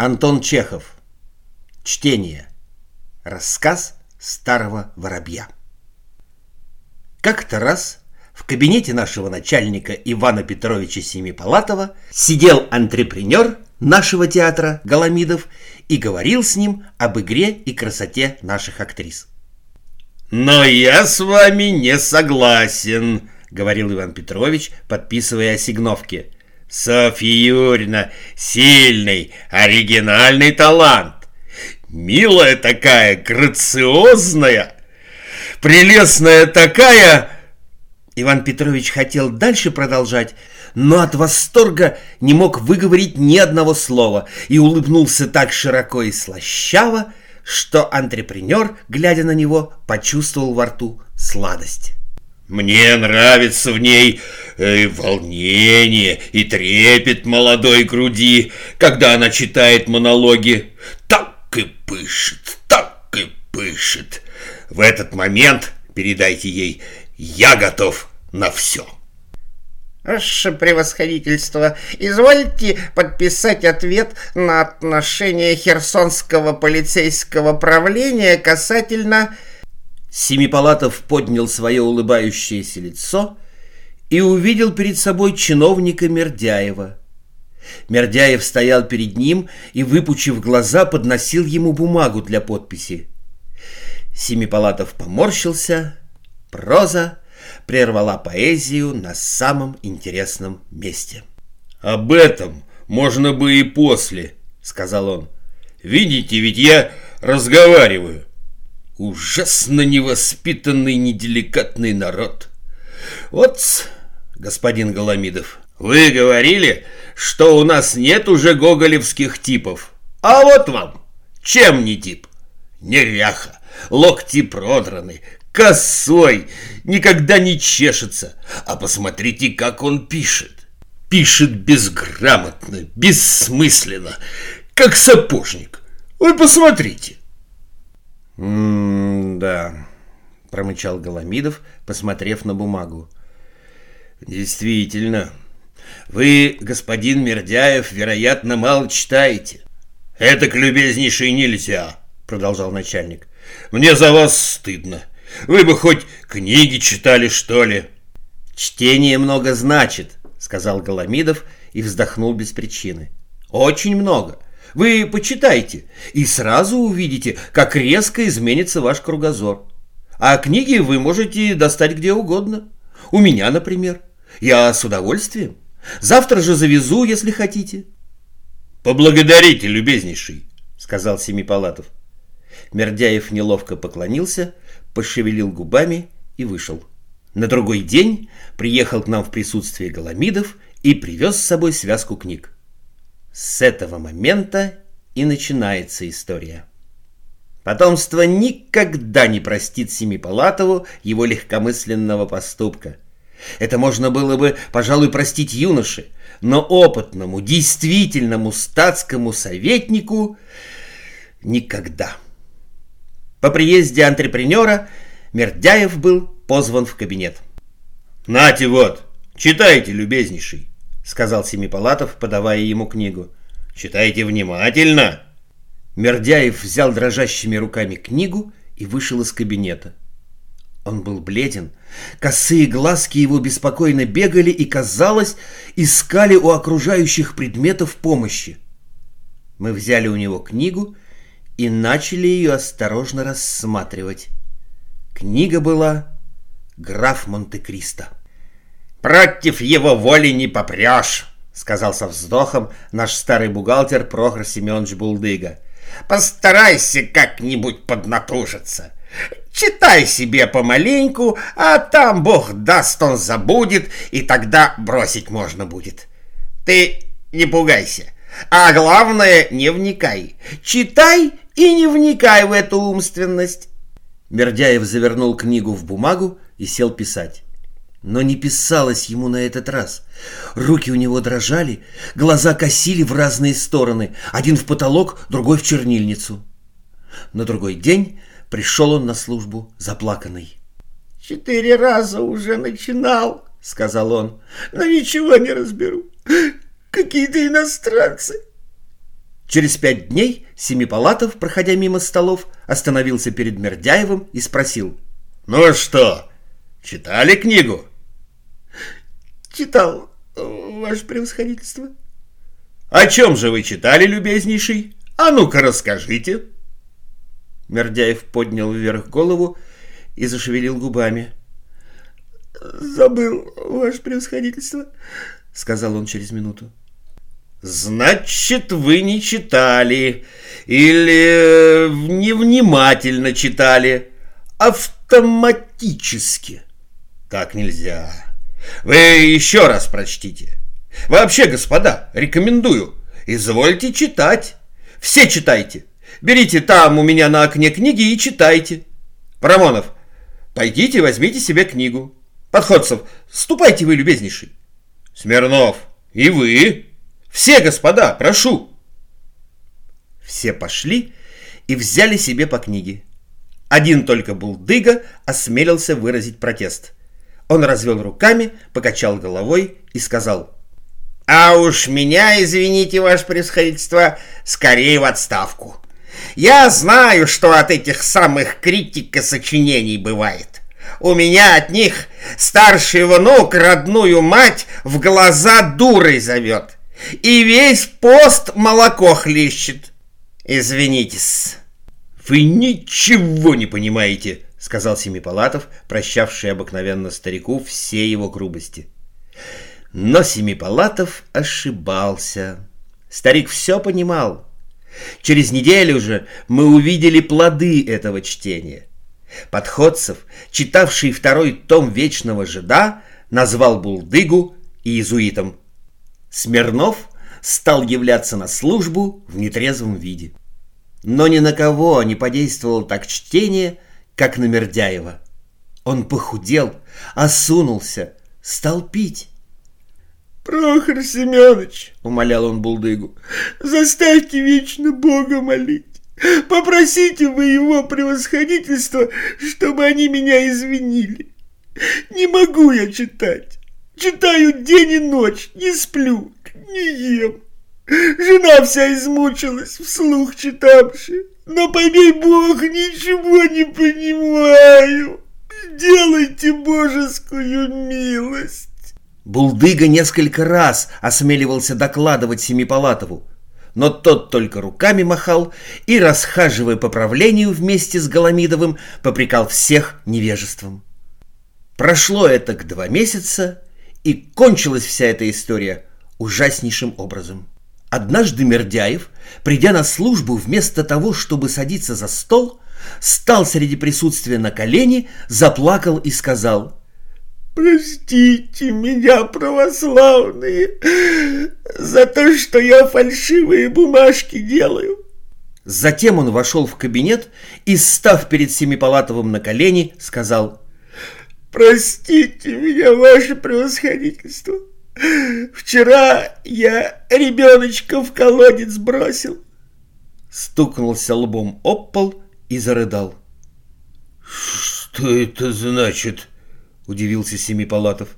Антон Чехов. Чтение. Рассказ старого воробья. Как-то раз в кабинете нашего начальника Ивана Петровича Семипалатова сидел антрепренер нашего театра Галамидов и говорил с ним об игре и красоте наших актрис. «Но я с вами не согласен», — говорил Иван Петрович, подписывая осигновки — Софья Юрьевна сильный, оригинальный талант. Милая такая, грациозная, прелестная такая... Иван Петрович хотел дальше продолжать, но от восторга не мог выговорить ни одного слова и улыбнулся так широко и слащаво, что антрепренер, глядя на него, почувствовал во рту сладость. Мне нравится в ней э, волнение и трепет молодой груди, когда она читает монологи. Так и пышет, так и пышет. В этот момент передайте ей «Я готов на все». Ваше превосходительство, извольте подписать ответ на отношение Херсонского полицейского правления касательно Семипалатов поднял свое улыбающееся лицо и увидел перед собой чиновника Мердяева. Мердяев стоял перед ним и, выпучив глаза, подносил ему бумагу для подписи. Семипалатов поморщился. Проза прервала поэзию на самом интересном месте. «Об этом можно бы и после», — сказал он. «Видите, ведь я разговариваю. Ужасно невоспитанный, неделикатный народ. Вот, господин Голомидов, вы говорили, что у нас нет уже гоголевских типов. А вот вам, чем не тип? Неряха, локти продраны, косой, никогда не чешется. А посмотрите, как он пишет. Пишет безграмотно, бессмысленно, как сапожник. Вы посмотрите. «М-да», — промычал Голомидов, посмотрев на бумагу. «Действительно, вы, господин Мердяев, вероятно, мало читаете. Это к любезнейшей нельзя», — продолжал начальник. «Мне за вас стыдно. Вы бы хоть книги читали, что ли?» «Чтение много значит», — сказал Голомидов и вздохнул без причины. «Очень много. Вы почитайте и сразу увидите, как резко изменится ваш кругозор. А книги вы можете достать где угодно. У меня, например. Я с удовольствием. Завтра же завезу, если хотите. Поблагодарите, любезнейший, сказал Семипалатов. Мердяев неловко поклонился, пошевелил губами и вышел. На другой день приехал к нам в присутствии Голомидов и привез с собой связку книг. С этого момента и начинается история. Потомство никогда не простит Семипалатову его легкомысленного поступка. Это можно было бы, пожалуй, простить юноше, но опытному, действительному статскому советнику никогда. По приезде антрепренера Мердяев был позван в кабинет. «Нате вот, читайте, любезнейший», сказал Семипалатов, подавая ему книгу. «Читайте внимательно!» Мердяев взял дрожащими руками книгу и вышел из кабинета. Он был бледен, косые глазки его беспокойно бегали и, казалось, искали у окружающих предметов помощи. Мы взяли у него книгу и начали ее осторожно рассматривать. Книга была «Граф Монте-Кристо». «Против его воли не попрешь», — сказал со вздохом наш старый бухгалтер Прохор Семенович Булдыга. «Постарайся как-нибудь поднатужиться. Читай себе помаленьку, а там, бог даст, он забудет, и тогда бросить можно будет. Ты не пугайся, а главное, не вникай. Читай и не вникай в эту умственность». Мердяев завернул книгу в бумагу и сел писать. Но не писалось ему на этот раз. Руки у него дрожали, глаза косили в разные стороны, один в потолок, другой в чернильницу. На другой день пришел он на службу заплаканный. «Четыре раза уже начинал», — сказал он, — «но ничего не разберу. Какие-то иностранцы». Через пять дней Семипалатов, проходя мимо столов, остановился перед Мердяевым и спросил. «Ну что, читали книгу?» «Читал, ваше превосходительство». «О чем же вы читали, любезнейший? А ну-ка расскажите». Мердяев поднял вверх голову и зашевелил губами. «Забыл, ваше превосходительство», — сказал он через минуту. «Значит, вы не читали или э, невнимательно читали, автоматически. Так нельзя. Вы еще раз прочтите. Вообще, господа, рекомендую, извольте читать. Все читайте. Берите там у меня на окне книги и читайте. Парамонов, пойдите возьмите себе книгу. Подходцев, ступайте вы, любезнейший. Смирнов, и вы. Все, господа, прошу. Все пошли и взяли себе по книге. Один только Булдыга осмелился выразить протест. Он развел руками, покачал головой и сказал. «А уж меня, извините, ваше превосходительство, скорее в отставку. Я знаю, что от этих самых критика сочинений бывает. У меня от них старший внук родную мать в глаза дурой зовет. И весь пост молоко хлещет. Извинитесь. Вы ничего не понимаете, сказал Семипалатов, прощавший обыкновенно старику все его грубости. Но Семипалатов ошибался. Старик все понимал. Через неделю же мы увидели плоды этого чтения. Подходцев, читавший второй том «Вечного жида», назвал Булдыгу иезуитом. Смирнов стал являться на службу в нетрезвом виде. Но ни на кого не подействовало так чтение, как на Мердяева. Он похудел, осунулся, стал пить. «Прохор Семенович», — умолял он Булдыгу, — «заставьте вечно Бога молить. Попросите вы его превосходительство, чтобы они меня извинили. Не могу я читать. Читаю день и ночь, не сплю, не ем. Жена вся измучилась, вслух читавши. Но, побей Бог, ничего не понимаю. Делайте божескую милость. Булдыга несколько раз осмеливался докладывать Семипалатову, но тот только руками махал и, расхаживая по правлению вместе с Голомидовым, попрекал всех невежеством. Прошло это к два месяца, и кончилась вся эта история ужаснейшим образом. Однажды Мердяев, придя на службу, вместо того, чтобы садиться за стол, стал среди присутствия на колени, заплакал и сказал «Простите меня, православные, за то, что я фальшивые бумажки делаю». Затем он вошел в кабинет и, став перед Семипалатовым на колени, сказал «Простите меня, ваше превосходительство». Вчера я ребеночка в колодец бросил. Стукнулся лбом об пол и зарыдал. Что это значит? Удивился Семипалатов.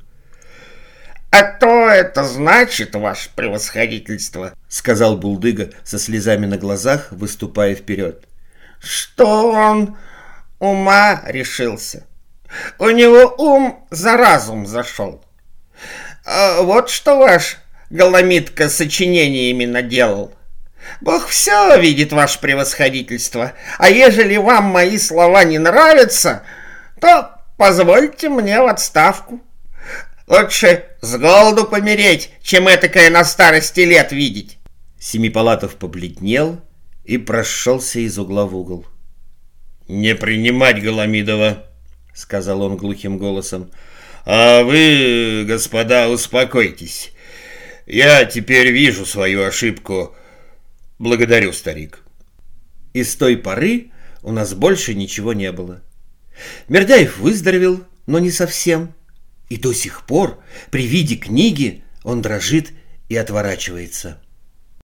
А то это значит, ваше превосходительство, сказал Булдыга со слезами на глазах, выступая вперед, что он ума решился. У него ум за разум зашел. А вот что ваш Голомитка сочинениями наделал. Бог все видит, ваше превосходительство, а ежели вам мои слова не нравятся, то позвольте мне в отставку. Лучше с голоду помереть, чем этакое на старости лет видеть. Семипалатов побледнел и прошелся из угла в угол. «Не принимать Голомидова», — сказал он глухим голосом. А вы, господа, успокойтесь. Я теперь вижу свою ошибку. Благодарю, старик. И с той поры у нас больше ничего не было. Мердяев выздоровел, но не совсем. И до сих пор при виде книги он дрожит и отворачивается.